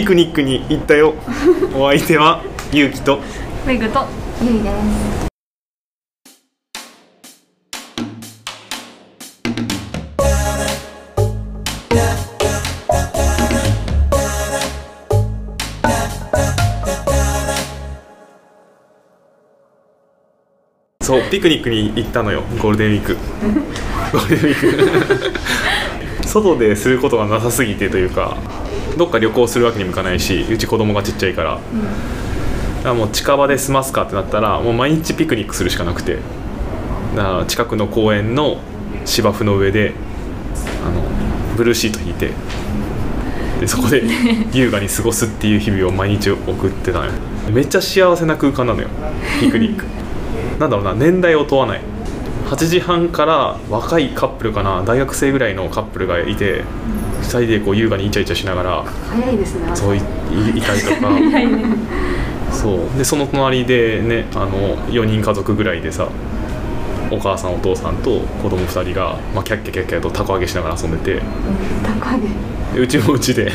ピクニックに行ったよ。お相手はゆうきと。メグと。ゆいです。そうピクニックに行ったのよ。ゴールデンウィーク。ゴールデンウィーク。外ですることがなさすぎてというかどっか旅行するわけにもいかないしうち子供がちっちゃいから、だからもう近場で済ますかってなったらもう毎日ピクニックするしかなくて。だから近くの公園の芝生の上であのブルーシート引いてでそこで 優雅に過ごすっていう日々を毎日送ってたのよ。めっちゃ幸せな空間なのよ ピクニック。なんだろうな年代を問わない。8時半から若いカップルかな大学生ぐらいのカップルがいて2人でこう優雅にイチャイチャしながら早いですねそういいいたりとか。そう。でその隣でねあの4人家族ぐらいでさお母さんお父さんと子供2人が、まあ、キャッキャキャッキャとたこ揚げしながら遊んでて。高いでうちもうちで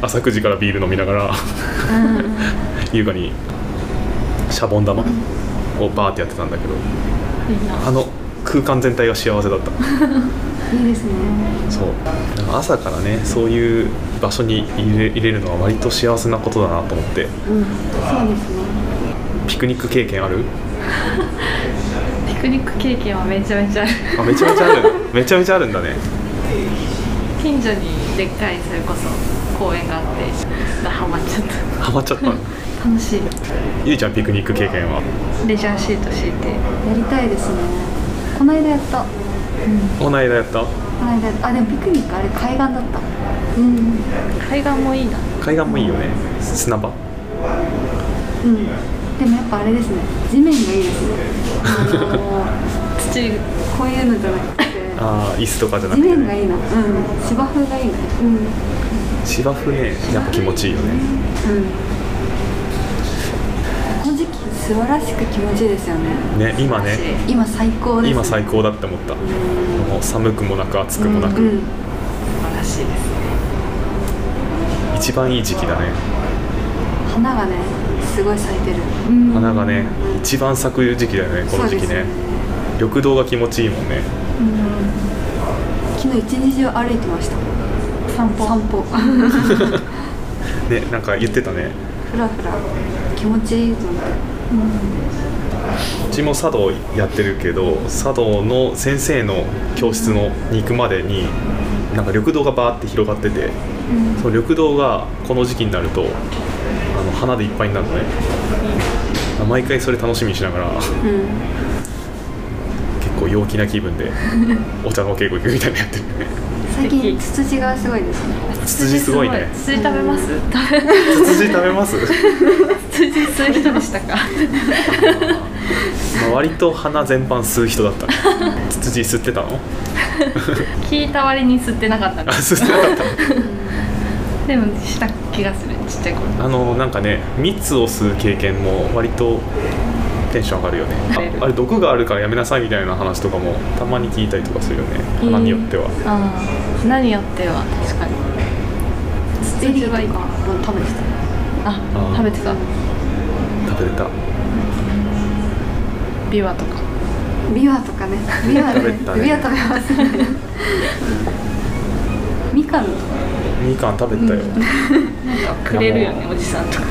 朝9時からビール飲みながら優雅にシャボン玉をバーってやってたんだけどあの空間全体が幸せだった いいですね。そう。朝からねそういう場所に入れ入れるのは割と幸せなことだなと思って。うんそうですね。ピクニック経験ある？ピクニック経験はめちゃめちゃある。あめちゃめちゃある。めちゃめちゃあるんだね。近所にでっかいそれこそ公園があってハマっちゃっハマっちゃった 楽しい。ゆいちゃんピクニック経験は？レジャーシート敷いて。やりたいですね。この間やったこの間やった？この間あでもピクニックあれ海岸だった。うん。海岸もいいな。海岸もいいよね。砂場。うん。でもやっぱあれですね。地面がいいです。ね あの土こういうのじゃなくて。ああ椅子とかじゃなく地て、ね、面がいいな。うん。芝生がいいなうん。芝生ねやっぱ気持ちいいよね。うん素晴らしく気持ちいいですよね。ね今ね。今最高です、ね、今最高だって思った。もう寒くもなく暑くもなく、うん。うん素晴らしいですね。一番いい時期だね。花がねすごい咲いてる。花がね一番咲く時期だよねこの時期ね。ね。緑道が気持ちいいもんね。昨日一日中歩いてました。散歩。散歩。ねなんか言ってたね。ふらふら。気持ちいいと思ってうちも茶道やってるけど茶道の先生の教室のに行くまでになんか緑道がバーって広がってて、その緑道がこの時期になるとあの花でいっぱいになるのね。毎回それ楽しみにしながら構陽気な気分で お茶の稽古行くみたいなのやってる。ね最近ツツジがすごいですね。ツツジすごいね。ツツジ食べますツツジ食べます、ツツジ吸う人でしたか？まあ、割と花全般吸う人だったね。ツツジ吸ってたの？聞いた割に吸ってなかったあの吸ってなかった。の でもした気がするちっちゃい頃。あのなんかね蜜を吸う経験も割とテンション上がるよね。ああれ毒があるからやめなさいみたいな話とかもたまに聞いたりとかするよね。花によっては、ああ何によっては確かに。ツゼリーとかツジはいい食べてた。ああー。食べてた。食べれた。ビワとか。ビワとかね。ビワ食べたね。ビワ食べますねみかんとか。みかん食べたよ、くれるよねおじさんとか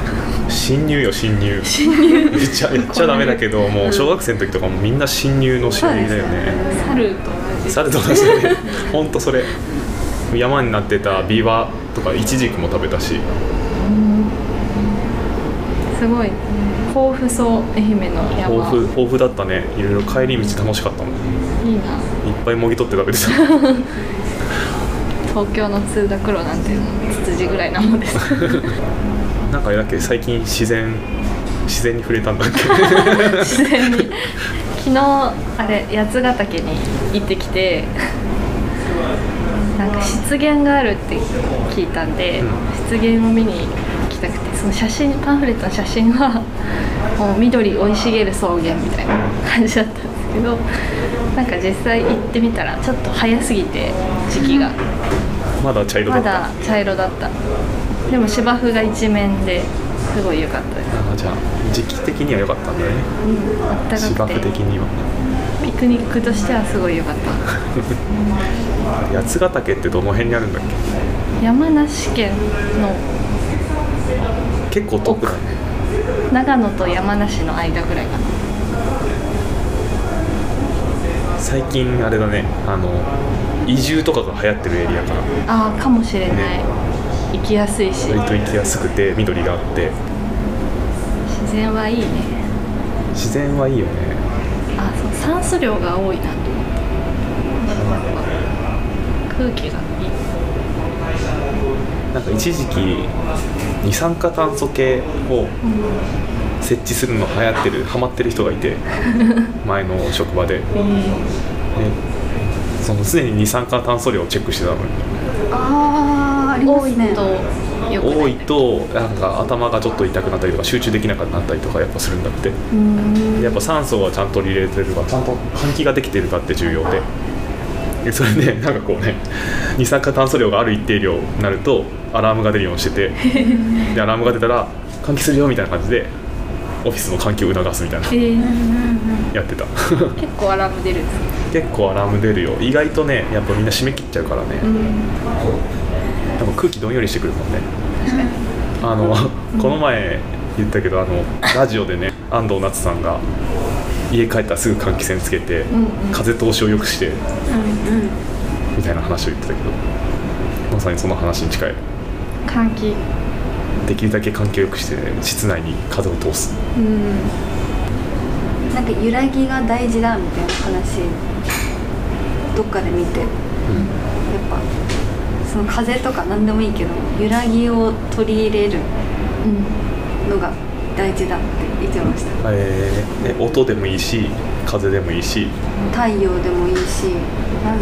侵入よ侵入。言っちゃ言っちゃダメだけどもう小学生の時とかもみんな侵入の侵入だよね。猿と同じ猿と同じだね。ほんとそれ。山になってたビワとかイチジクも食べたし。すごい。豊富そう愛媛の山。豊富豊富だったね。いろいろ帰り道楽しかったもん。いっいいなぱいもぎ取って食べてた。東京の通学路なんてツツジぐらいなもんです あれだっけ最近自然自然に触れたんだっけ。自然に。昨日あれ八ヶ岳に行ってきてなんか湿原があるって聞いたんで、湿原を見に行きたくてその写真パンフレットの写真はもう緑生い茂る草原みたいな感じだったんですけどなんか実際行ってみたらちょっと早すぎて時期が。まだ茶色だった。まだ茶色だったでも芝生が一面ですごい良かったです。あじゃあ時期的には良かったんだね。うんあった芝生かくて。的には。ピクニックとしてはすごい良かった。八ヶ岳ってどの辺にあるんだっけ？山梨県の結構遠くだね長野と山梨の間ぐらいかな。最近あれだねあの移住とかが流行ってるエリアからああかもしれない、ね行きやすいし。割と行きやすくて緑があって。自然はいいね。自然はいいよね。あそう酸素量が多いなと思って空気がいい。なんか一時期二酸化炭素計を設置するの流行ってるハマってる人がいて 前の職場で、でその常に二酸化炭素量をチェックしてたのよああ多いと多いとなんか頭がちょっと痛くなったりとか集中できなくなったりとかやっぱするんだって。うん。やっぱ酸素はちゃんと入れてるかちゃんと換気ができてるかって重要で。でそれでなんかこうね二酸化炭素量がある一定量になるとアラームが出るようにしてて。でアラームが出たら換気するよみたいな感じでオフィスの換気を促すみたいな。えー。やってた。結構アラーム出る 結構アラーム出るよ。意外とねやっぱみんな締め切っちゃうからね、でも空気どんよりしてくるもんね。あの、この前言ったけどあのラジオでね安藤夏さんが家帰ったらすぐ換気扇つけて、んうん。風通しを良くしてうんうん。みたいな話を言ってたけどまさにその話に近い。換気。できるだけ換気を良くして、室内に風を通す。うん。なんか揺らぎが大事だみたいな話どっかで見て。やっぱその風とか何でもいいけど揺らぎを取り入れるうんのが大事だって言ってました。えーね音でもいいし風でもいいし。太陽でもいいしなん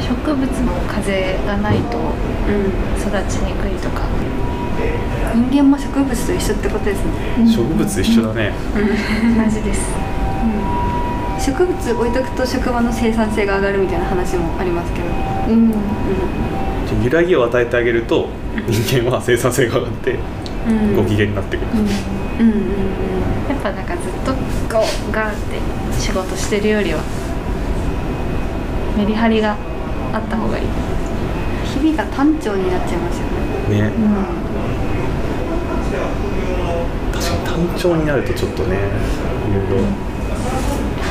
植物も風がないとうん育ちにくいとか。人間も植物と一緒ってことですね。植物一緒だね、同じです。植物置いとくと職場の生産性が上がるみたいな話もありますけど、うん揺らぎを与えてあげると人間は生産性が上がってうん。ご機嫌になってくる、うんうんうんやっぱなんかずっとこうガーって仕事してるよりはメリハリがあった方がいい。日々が単調になっちゃいますよね。ね。確かに単調になるとちょっとねいろいろ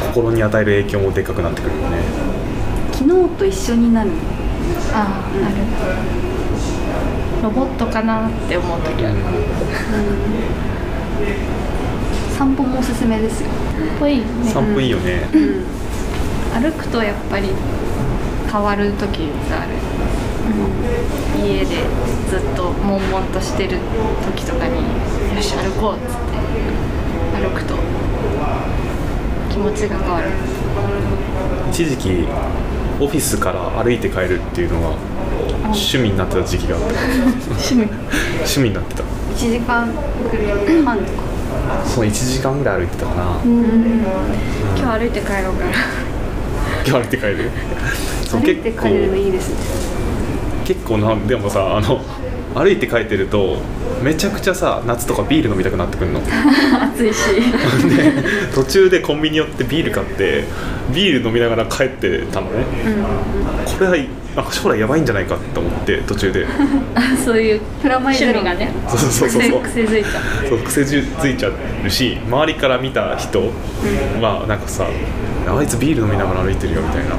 心に与える影響もでかくなってくるよね。昨日と一緒になるああ、ある。ロボットかなって思う時ある散歩もおすすめですよ、ぽいね。散歩いいよね、うん。歩くとやっぱり変わる時がある。家でずっと悶々としてる時とかによし歩こうっつって歩くと気持ちが変わる。一時期オフィスから歩いて帰るっていうのが趣味になってた時期があって。趣味。趣味になってた。1時間半とか。そう1時間ぐらい歩いてたかな、今日歩いて帰ろうかな。今日歩いて帰る？歩いて結構帰れるのいいですね。結構なでもさあの歩いて帰ってるとめちゃくちゃさ夏とかビール飲みたくなってくるの？で 暑いし。途中でコンビニ寄ってビール買ってビール飲みながら帰ってたのね、これはなんか将来やばいんじゃないかって思って途中で。そういうプラマイゼロ。がね。そうそうそうそう。癖癖づいた。そう癖づいちゃうし周りから見た人はなんかさあいつビール飲みながら歩いてるよみたいな。ま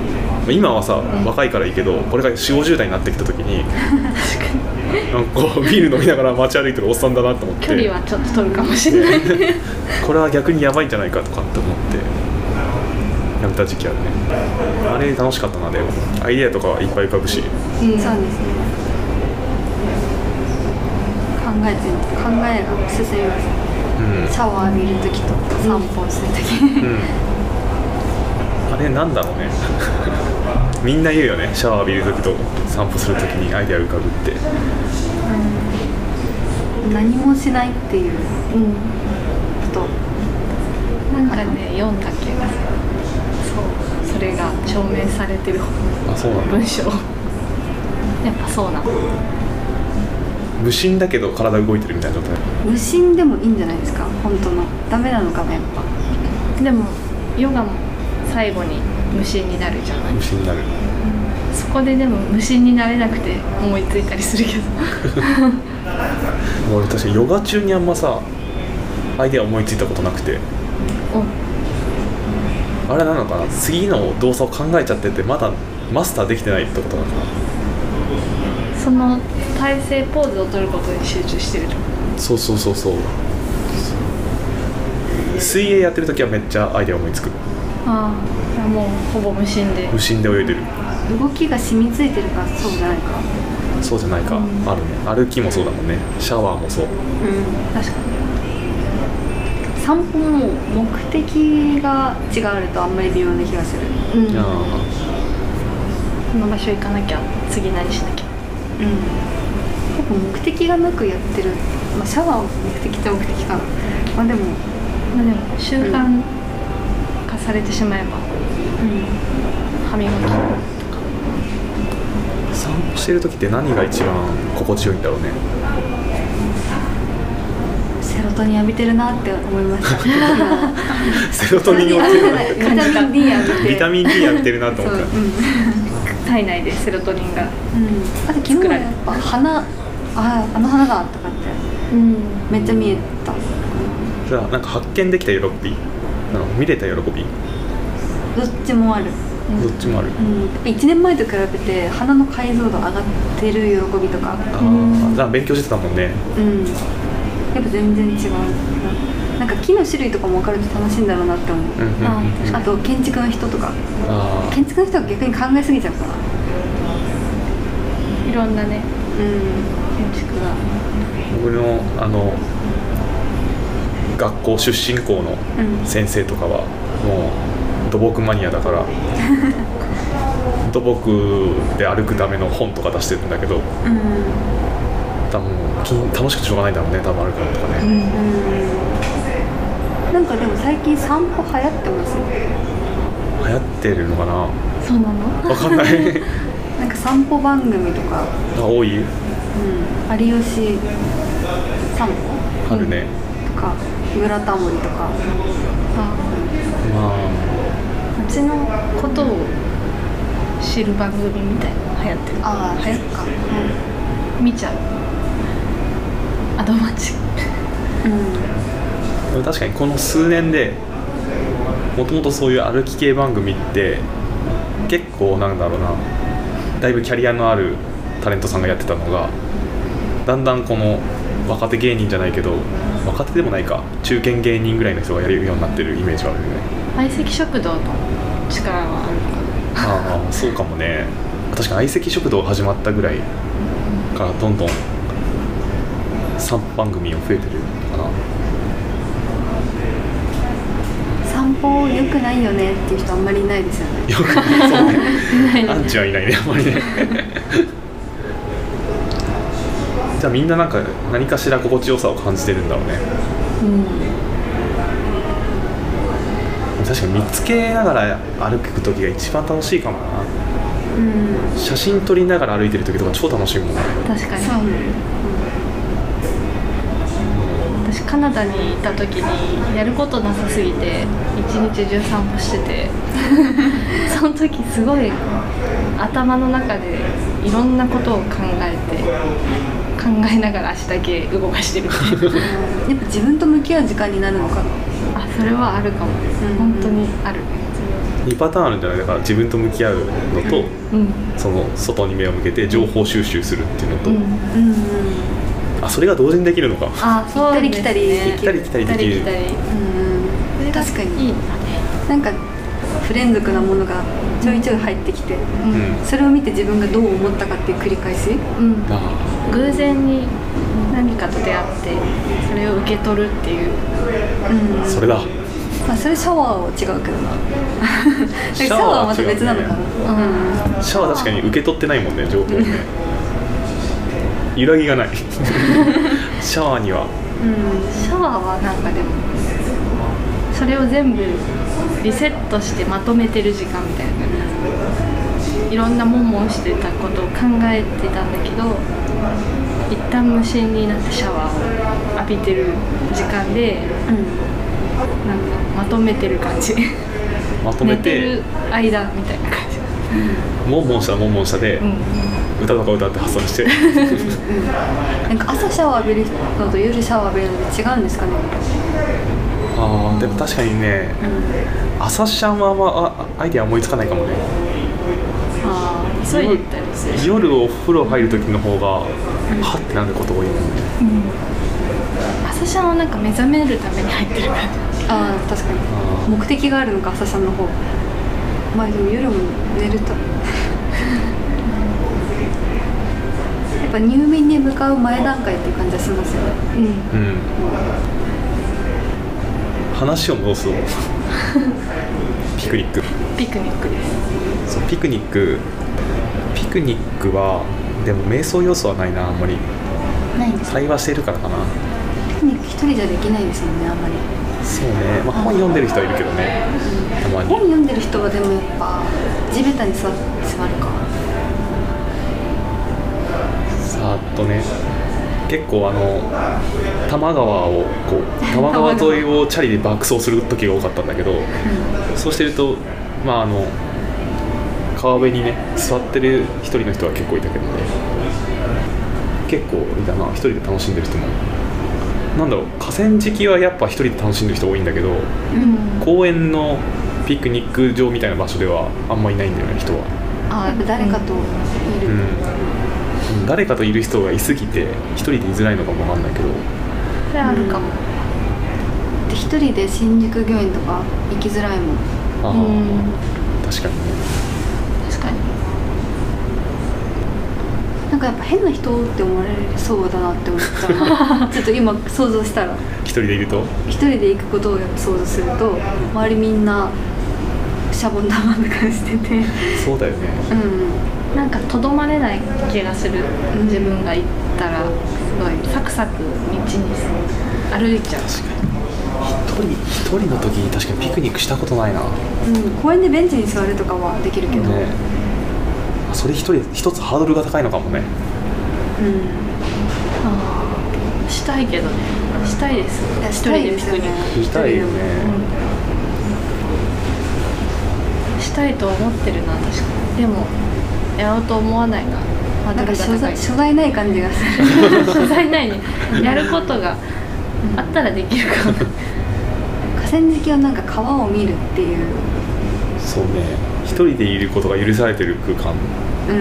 あ今はさ、若いからいいけどこれが4 5 0代になってきた時になんかビール飲みながら街歩いてるおっさんだなと思って。距離はちょっと取るかもしれない。これは逆にやばいんじゃないかとかって思ってやめた時期あるね。あれ楽しかったなでも。アイデアとかはいっぱい浮かぶし。そうですね。考えて考えが進みます。うん、シャワー浴びるときと散歩するとき、うん、あれなんだろうねみんな言うよね。シャワー浴びる時と散歩する時にアイデア浮かぶって。何もしないっていう。うん。こと。なんかね読んだ気がそう。それが証明されてる。あそうなんだ文章。やっぱそうなの。無心だけど体動いてるみたいな状態？無心でもいいんじゃないですか？本当の。ダメなのかなやっぱ。でもヨガも最後に無心になるじゃない？無心になる。そこででも無心になれなくて思いついたりするけど。俺確かにヨガ中にあんまさアイデア思いついたことなくて。お。あれなのかな？次の動作を考えちゃっててまだマスターできてないってことなのかその体勢ポーズを取ることに集中してるなそうそうそうそう。水泳やってる時はめっちゃアイデア思いつくああもうほぼ無心で。無心で泳いでる。動きが染みついてるからそうじゃないか。そうじゃないか、うん。あるね。歩きもそうだもんね。シャワーもそう。うん。確か散歩も目的が違うとあんまり微妙な気がする。にうん。あこの場所行かなきゃ次何しなきゃ。うん。結構目的がなくやってる、まあ、シャワーを目的っちゃ目的か。なまあでもまあでも習慣。化されてしまえば。うん。歯磨き。ー散歩してる時って何が一番心地よいんだろうね。セロトニン浴びてるなって思いました セロトニンをビタミン D 浴びて。ビタミン D やってるなと思った。体内でセロトニンがうん、あと昨日はやっぱ花ああの花だとかって。うん。めっちゃ見えた。じゃあなんか発見できた喜びなんか見れた喜び？どっちもある、どっちもある、うん、やっぱ1年前と比べて花の解像度上がってる喜びとか。あうん。あじゃあ勉強してたもんね。うん。やっぱ全然違う。ななんか木の種類とかも分かると楽しいんだろうなって思う、うんうんうんうん。あと建築の人とか。あ建築の人は逆に考えすぎちゃうかな。いろんなねうん。建築が。僕のあの学校出身校のうん。先生とかはもう土木マニアだから 土木で歩くための本とか出してるんだけどうん。多分き楽しくてしょうがないんだろうね多分歩くのとかね、うんなんかでも最近散歩流行ってます？よ流行ってるのかな？そうなの？わかんない。なんか散歩番組とか、あ多い？うん、有吉散歩？あるね、とかブラタモリとか。あ。ま街のことを知る番組みたいなの流行ってる。ああ流行っか。見ちゃう。アドマチうん、確かにこの数年でもともとそういう歩き系番組って結構なんだろうな。だいぶキャリアのあるタレントさんがやってたのがだんだんこの若手芸人じゃないけど若手でもないか中堅芸人ぐらいの人がやるようになってるイメージはあるよね。相席食堂の力はあるのかな。ああそうかもね。確かに相席食堂始まったぐらいからどんどん3番組を増えてるのかな。散歩良くないよねっていう人あんまりいないですよね。よくそうね。アンチはいないねあんまりねじゃあみんななんか何かしら心地よさを感じてるんだろうね。確かに見つけながら歩く時が一番楽しいかもな。うん。写真撮りながら歩いてる時とか超楽しいもんね。確かに。そう。私カナダにいた時にやることなさすぎて一日中散歩してて その時すごい頭の中でいろんなことを考えて考えながら足だけ動かしてる。やっぱ自分と向き合う時間になるのかな？あそれはあるかも、うん。本当にある。2パターンあるんじゃない？だから自分と向き合うのとうん。その外に目を向けて情報収集するっていうのと、うん。うんうんあそれが同時にできるのか。あそうですね。行ったり来たりできる。行ったり来たりできる。んうん。確かに。いいなんか不連続なものがちょいちょい入ってきて、うん。うんそれを見て自分がどう思ったかっていう繰り返し。うん。あ偶然に何かと出会ってそれを受け取るっていう。うん。あそれだ。まあそれシャワーは違うけどな。シャワーはまた別なのかな。うん。シャワー確かに受け取ってないもんね情報をね揺らぎがない。シャワーには。うん。シャワーはなんかでもそれを全部リセットしてまとめてる時間みたいな。いろんなもんもんしてたことを考えてたんだけど一旦無心になってシャワーを浴びてる時間でうんなんかまとめてる感じ。まとめて？る間みたいな感じ。モンモンしたらモンモンしたで、うん。歌とか歌って発散して。なんか朝シャワー浴びるのと夜シャワー浴びるので違うんですかね？あーでも確かにねうん。朝シャンはあんまあアイデア思いつかないかもね。あ急いで行ったりする。し夜お風呂入る時の方がはってなること多いもん。ね朝シャンはなんか目覚めるために入ってる感ー。あー確かに。目的があるのか朝シャンの方。まあでも夜も寝ると。やっぱ入眠に向かう前段階っていう感じはしますよね。じうん。うん話を戻すとピクニック。ピクニックです。そうピクニック。ピクニックはでも瞑想要素はないなあんまり。ないんです。か会話してるからかな。ピクニック一人じゃできないですもんねあんまり。そうね、まあ、本読んでる人はいるけどね。たまに。本読んでる人はでもやっぱ地べたに座座るか。さーっとね結構あの多摩川をこう 多摩川沿いをチャリで爆走する時が多かったんだけどそうしてるとまああの川辺にね座ってる一人の人は結構いたけどね。結構いたな一人で楽しんでる人も。なんだろう河川敷はやっぱ一人で楽しんでる人多いんだけどうん。公園のピクニック場みたいな場所ではあんまいないんだよね人は、あやっぱ誰かといる、うん、誰かといる人がいすぎて一人でいづらいのかもわかんないけど。それあるかも。で一人で新宿御苑とか行きづらいもん。ああ、うん確かにね。確かに。なんかやっぱ変な人って思われそうだなって思った。ら ちょっと今想像したら。一人でいると？一人で行くことをやっぱ想像すると周りみんなシャボン玉な感じてて。そうだよね。うんなんかとどまれない気がする。うん自分が行ったらすごいサクサク道に歩いちゃう。確かに一人一人の時に確かにピクニックしたことないな。ねうん、公園でベンチに座るとかはできるけど、それ一人一つハードルが高いのかもね。うん。あーしたいけどね。したいです。一したいで人でピクニすよねッしたいよね。クしたいと思ってるな確かに。でもやろうと思わないなハードなんか所ルが高い在所在ない感じがする。所在ないね。やることがあったらできるかも。河川敷はなんか川を見るっていう。そうね。一人でいることが許されてる空間。う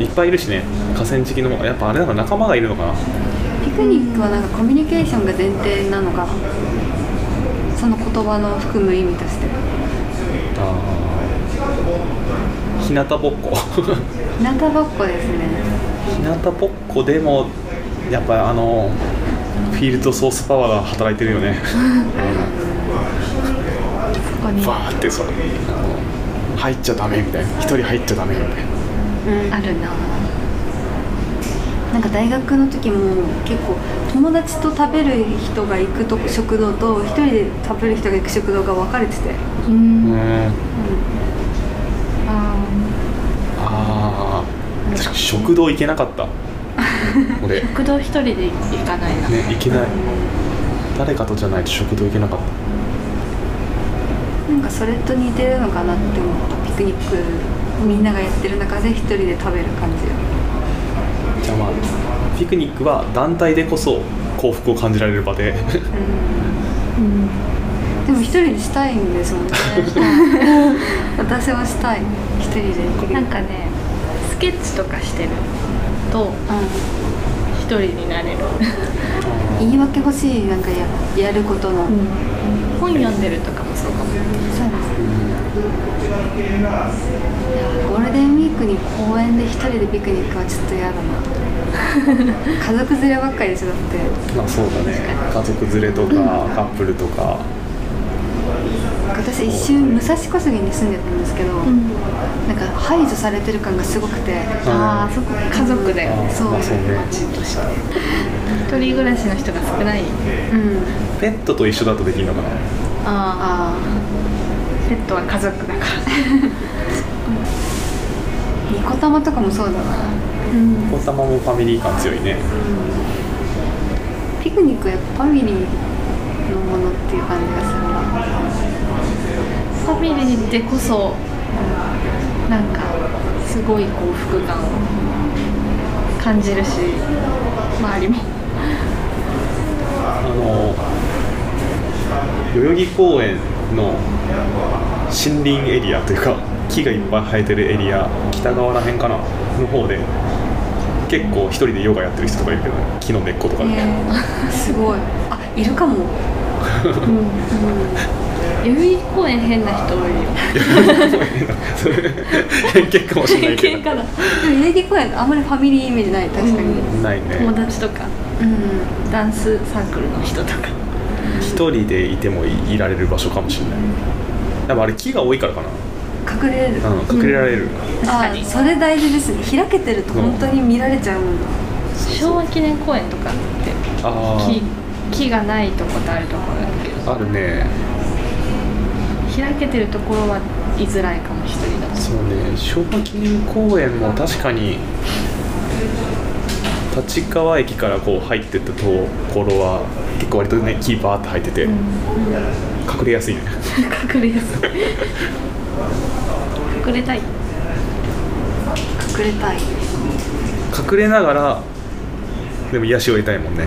ん。いっぱいいるしね。河川敷のやっぱあれなんか仲間がいるのかな。ピクニックはなんかコミュニケーションが前提なのか。なその言葉の含む意味として。あー日向ぼっこ。日向ぼっこですね。日向ぼっこでもやっぱあのフィールドソースパワーが働いてるよね、そこに。バーってさあの入っちゃダメみたいな。一人入っちゃダメみたいな。うん。あるな。なんか大学の時も結構友達と食べる人が行くとこ食堂と一人で食べる人が行く食堂が分かれてて、うんうんあああ確かに食堂行けなかった。食堂一人で行かないな、ね行けない。誰かとじゃないと食堂行けなかった。なんかそれと似てるのかなって思ったピクニックみんながやってる中で一人で食べる感じじゃあまあピクニックは団体でこそ幸福を感じられる場で。うん。でも一人でしたいんですもんね。私はしたい。一人でなんかねスケッチとかしてるとう一人になれる、ん、言い訳欲しいなんかややることの、本読んでるとかもそうかも。そうです。いやゴールデンウィークに公園で一人でピクニックはちょっと嫌だな。家族連ればっかりでしょだって。まあそうだね。家族連れとかカップルとか私一瞬武蔵小杉に住んでたんですけど、なんか排除されてる感がすごくてああそこ家族で。あーそう。まあそうね。街として一人暮らしの人が少ない。うん。ペットと一緒だとできるのかな？あああペットは家族だから。ニコ玉とかもそうだな。うん。お玉もファミリー感強いね。ピクニックはやっぱファミリーのものっていう感じがするなファミリーでこそなんかすごい幸福感を感じるし周りも。あの代々木公園の森林エリアというか木がいっぱい生えてるエリア北側らへんかなの方で結構一人でヨガやってる人とかいるけどね木の根っことかで、えー、すごい。あいるかも 代々木公園変な人多いよ。偏見かもしれないけど代々木公園あんまりファミリーイメージない。確かに。ないね。友達とか。うん。ダンスサークルの人とか。一人でいてもいいられる場所かもしれない。やっぱあれ木が多いからかな。隠れれる、うん隠れられる、あ確かにそれ大事ですね。開けてると本当に見られちゃうもんだ、昭和記念公園とかってあ木木がないとことあるところだけど。ああるね開けてるところは居づらいかも一人だと。そうね昭和記念公園も確かに立川駅からこう入ってったところは結構割とね木バーって入ってて、隠れやすいね。隠れやすい。隠れたい。隠れたい。隠れながらでも癒しを得たいもんね。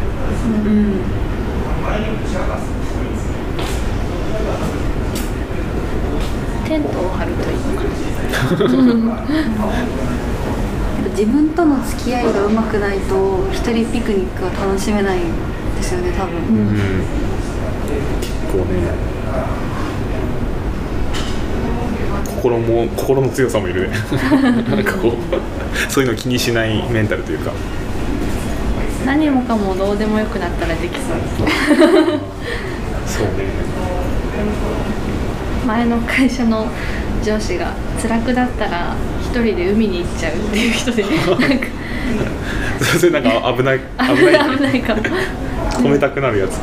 うんテントを張るといいのか自分との付き合いがうまくないと一人ピクニックは楽しめないんですよね多分、うん。結構ね。心も心の強さもいるね。なんかこうそういうの気にしないメンタルというか。何もかもどうでもよくなったらできそう。そうね 前の会社の上司が辛くなったら一人で海に行っちゃうっていう人で なんかそれなんか危ない 危危なない。い危ないかも。止めたくなるやつ。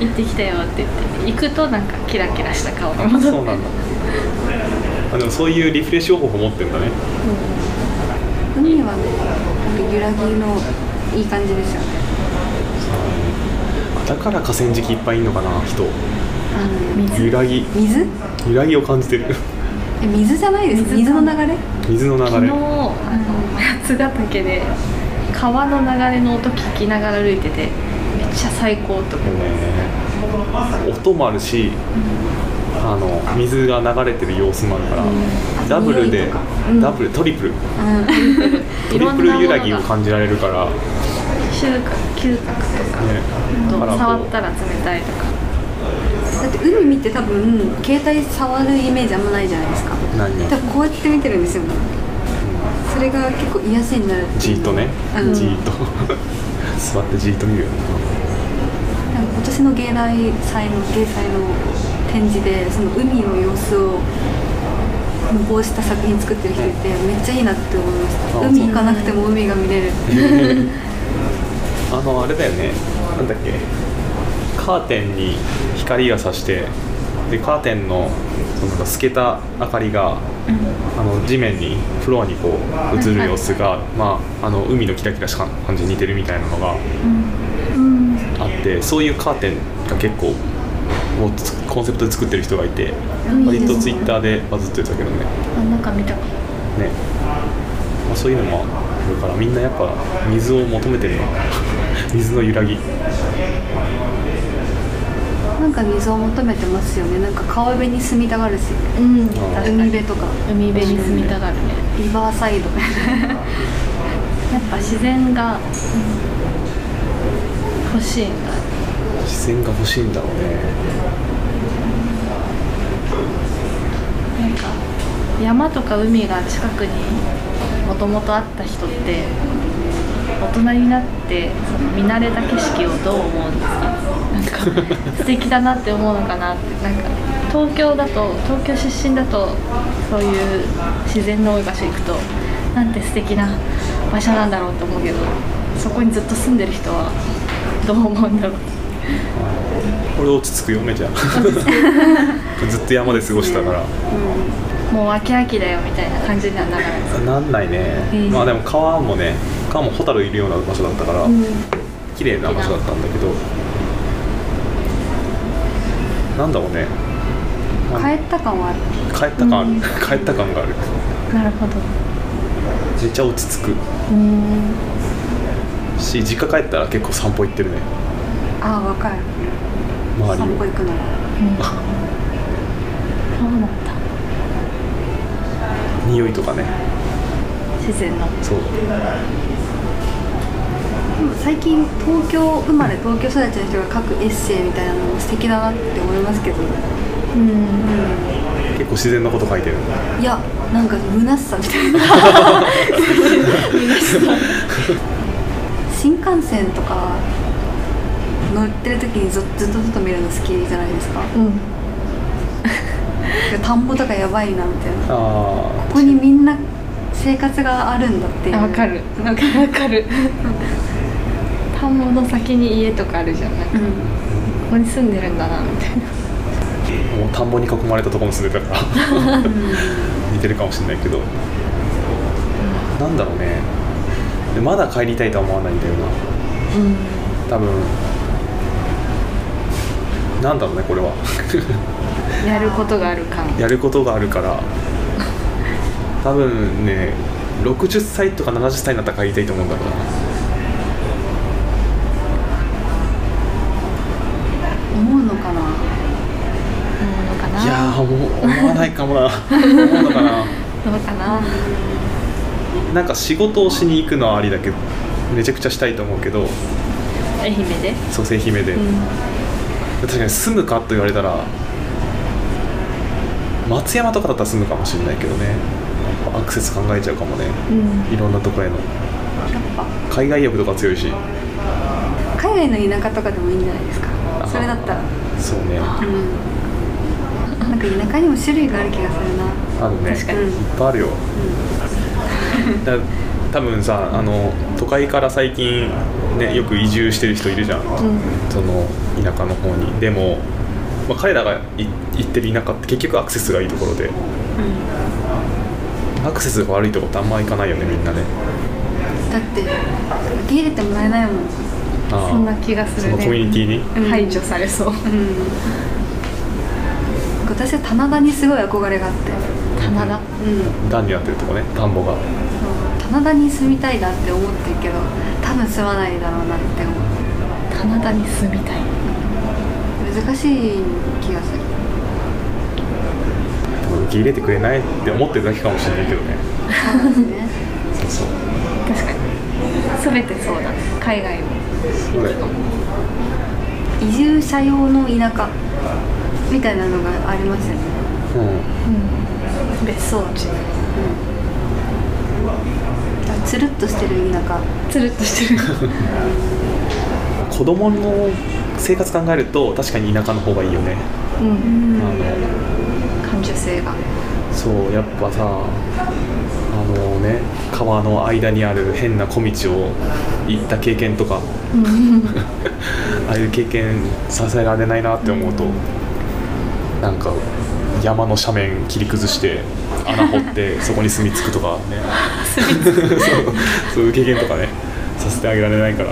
行ってきたよって言って行くとなんかキラキラした顔に戻って。そうなんだ。あでもそういうリフレッシュ方法持ってんだね。海はねなんか揺らぎのいい感じですよね。だから河川敷いっぱいいんのかな人水？揺らぎ。水？揺らぎを感じてる。え水じゃないですか？水水の流れ？水の流れ。昨日あの八ヶ岳で川の流れの音聞きながら歩いててめっちゃ最高と思ってね音もあるしあの水が流れてる様子もあるから、ダブルでうん。ダブルトリプル。うん。トリプル揺らぎを感じられるから、ね、収穫嗅覚とか、だからこう触ったら冷たいとかだって海見て多分携帯触るイメージあんまないじゃないですか。何？多分こうやって見てるんですよね。それが結構癒しになる。じーっとね、うん。じーっと。座ってじーっと見るよね。なんか今年の芸大祭の芸祭の展示でその海の様子を模倣した作品作ってる人いてめっちゃいいなって思いました。あ海行かなくても海が見れる。あのあれだよね。なんだっけカーテンに光がさしてでカーテンのそのなんか透けた明かりが、あの地面にフロアにこう映る様子が、まあ、あの海のキラキラした感じに似てるみたいなのがうん。あってそういうカーテンが結構もうつコンセプトで作ってる人がいて割とツイッターでバズってたけどね。あなんか見たね、まあ、そういうのもあるからみんなやっぱ水を求めてるの水の揺らぎ。なんか水を求めてますよね。なんか川辺に住みたがるし。うん。海辺とか。海辺に住みたがるね。リバーサイド。やっぱ自然が欲しいんだ。自然が欲しいんだろうね。なんか山とか海が近くにもともとあった人って大人になってその見慣れた景色をどう思うんですか？なんか素敵だなって思うのかなって。なんか東京だと東京出身だとそういう自然の多い場所行くとなんて素敵な場所なんだろうと思うけどそこにずっと住んでる人はどう思うんだろう俺落ち着くよめちゃ ずっと山で過ごしたからもう秋秋だよみたいな感じにはならないです。なんないね、ーまあでも川もね川もホタルいるような場所だったから、うん。綺麗な場所だったんだけどなんだろうね、まあ帰った感はある。帰った感ある、帰った感がある。なるほど。めっちゃ落ち着く。うん。し実家帰ったら結構散歩行ってるね。ああ分かる。周りを。散歩行くの。そうなん。だ 匂いとかね。自然の。そう。でも最近東京生まれ東京育ちの人が書くエッセイみたいなのも素敵だなって思いますけど、うん。結構自然なこと書いてる。いやなんか虚しさみたいな。新幹線とか乗ってる時にずずっと外見るの好きじゃないですか。うん田んぼとかやばいなみたいな。こあこにみんな生活があるんだっていう。あわかる。なんかわかる。田んぼの先に家とかあるじゃん。なんかうん。ここに住んでるんだなみたいな。あもう田んぼに囲まれたところに住んでたから。似てるかもしれないけど。なんだろうね。でまだ帰りたいとは思わないんだよな。うん。多分。なんだろうねこれはやることがある感。やることがあるから。多分ね60歳とか70歳になったら帰りたいと思うんだろうな。思うのかな？思うのかな？いやーもう思わないかもな。思うのかな。どうかな？なんか仕事をしに行くのはありだけどめちゃくちゃしたいと思うけど。愛媛で？蘇生姫で、うん。確かに住むかと言われたら松山とかだったら住むかもしれないけどね。アクセス考えちゃうかもね。うん。いろんなとこへの。海外欲とか強いし。海外の田舎とかでもいいんじゃないですか。あ。それだったら。そうね。うん。なんか田舎にも種類がある気がするな。あるね。確かに。いっぱいあるよ。だ多分さあの都会から最近ねよく移住してる人いるじゃん、うん。その田舎の方に。でも、まあ、彼らがい行ってる田舎って結局アクセスがいいところで。アクセスが悪いとこってあんま行かないよねみんなね。だって受け入れてもらえないもん。そんな気がするね。そのコミュニティに？うん。排除されそう。うん。私は棚田にすごい憧れがあって。棚田。うん。段になってるとこね田んぼが。そう。棚田に住みたいなって思ってるけど多分住まないだろうなって思う。棚田に住みたい難しい気がする。受け入れてくれないって思ってるだけかもしれないけどねそう。ですねそうそう。確かに。全てそうだね海外も。そうだよ移住者用の田舎。みたいなのがありますよね。うん。うん別荘地。うん。つるっとしてる田舎。つるっとしてる。子供の生活考えると確かに田舎の方がいいよね、うん。うんあの。感受性が。そうやっぱさあのね川の間にある変な小道を行った経験とか。うん。ああいう経験させられないなって思うとなんか山の斜面切り崩して穴掘って そこに住み着くとかね。そうそういう経験とかねさせてあげられないから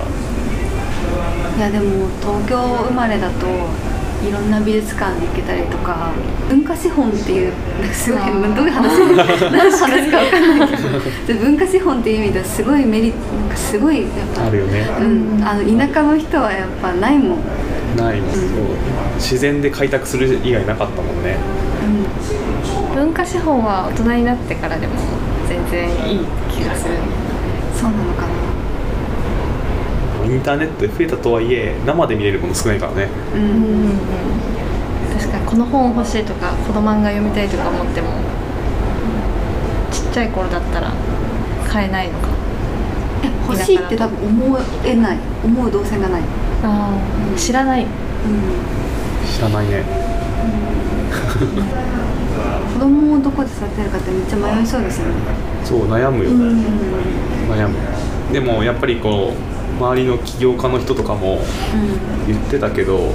いやでも東京生まれだといろんな美術館に行けたりとか文化資本っていうすごいどういう話何の話か分かんないけどで文化資本っていう意味ではすごいメリットなんかすごいやっぱあるよねうん、あの田舎の人はやっぱないもん、うん、ないもん、そう。自然で開拓する以外なかったもんね。文化資本は大人になってからでも全然いい気がする。そうなのインターネットで増えたとはいえ生で見れるもの少ないからね。ううん。ん確かにこの本欲しいとかこの漫画読みたいとか思ってもちっちゃい頃だったら買えないのか。え欲しいって多分思えない。思う動線がない、ああ知らない。うん、知らないね。子供をどこで育てるかってめっちゃ迷いそうですよね。そう悩むよ、うん。悩む。でもやっぱりこう周りの起業家の人とかも言ってたけど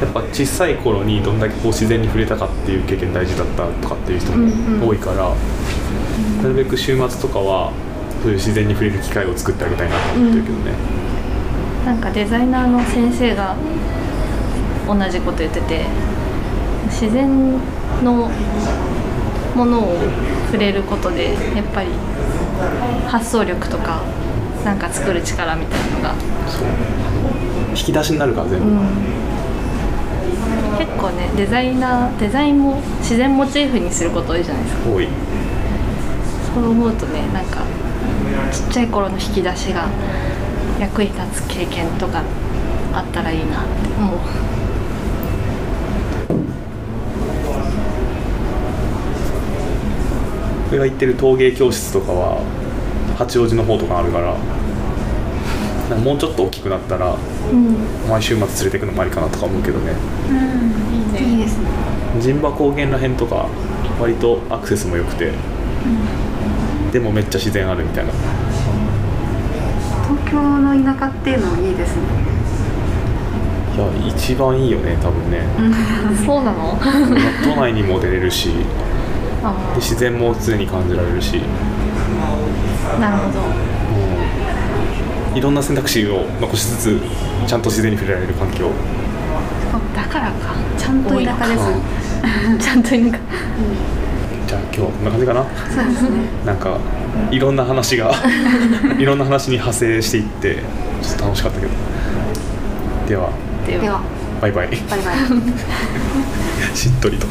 やっぱ小さい頃にどんだけこう自然に触れたかっていう経験大事だったとかっていう人うんうん。も多いから、なるべく週末とかはそういう自然に触れる機会を作ってあげたいなと思ってるけどね、なんかデザイナーの先生が同じこと言ってて自然のものを触れることでやっぱり発想力とかなんか作る力みたいなのが、引き出しになるから全部、結構ねデザイナーデザインも自然モチーフにすること多いじゃないですか。多い。そう思うとねなんかちっちゃい頃の引き出しが役に立つ経験とかあったらいいなって思う。俺が行ってる陶芸教室とかは八王子の方とかあるからもうちょっと大きくなったらうん。毎週末連れてくのもありかなとか思うけどね。いいね。いいですね。陣馬高原らへんとか割とアクセスも良くて、でもめっちゃ自然あるみたいな。東京の田舎っていうのもいいですね。いや一番いいよね多分ね。そうなの？都内にも出れるしであ自然も常に感じられるし。あなるほど。うんいろんな選択肢を残しつつちゃんと自然に触れられる環境。だからか。ちゃんと田舎です。うん ちゃんとなんかじゃあ今日はこんな感じかな？そうですね。なんかいろんな話が いろんな話に派生していってちょっと楽しかったけど。では。ででは。バイバイ。バイバイ。しっとりと。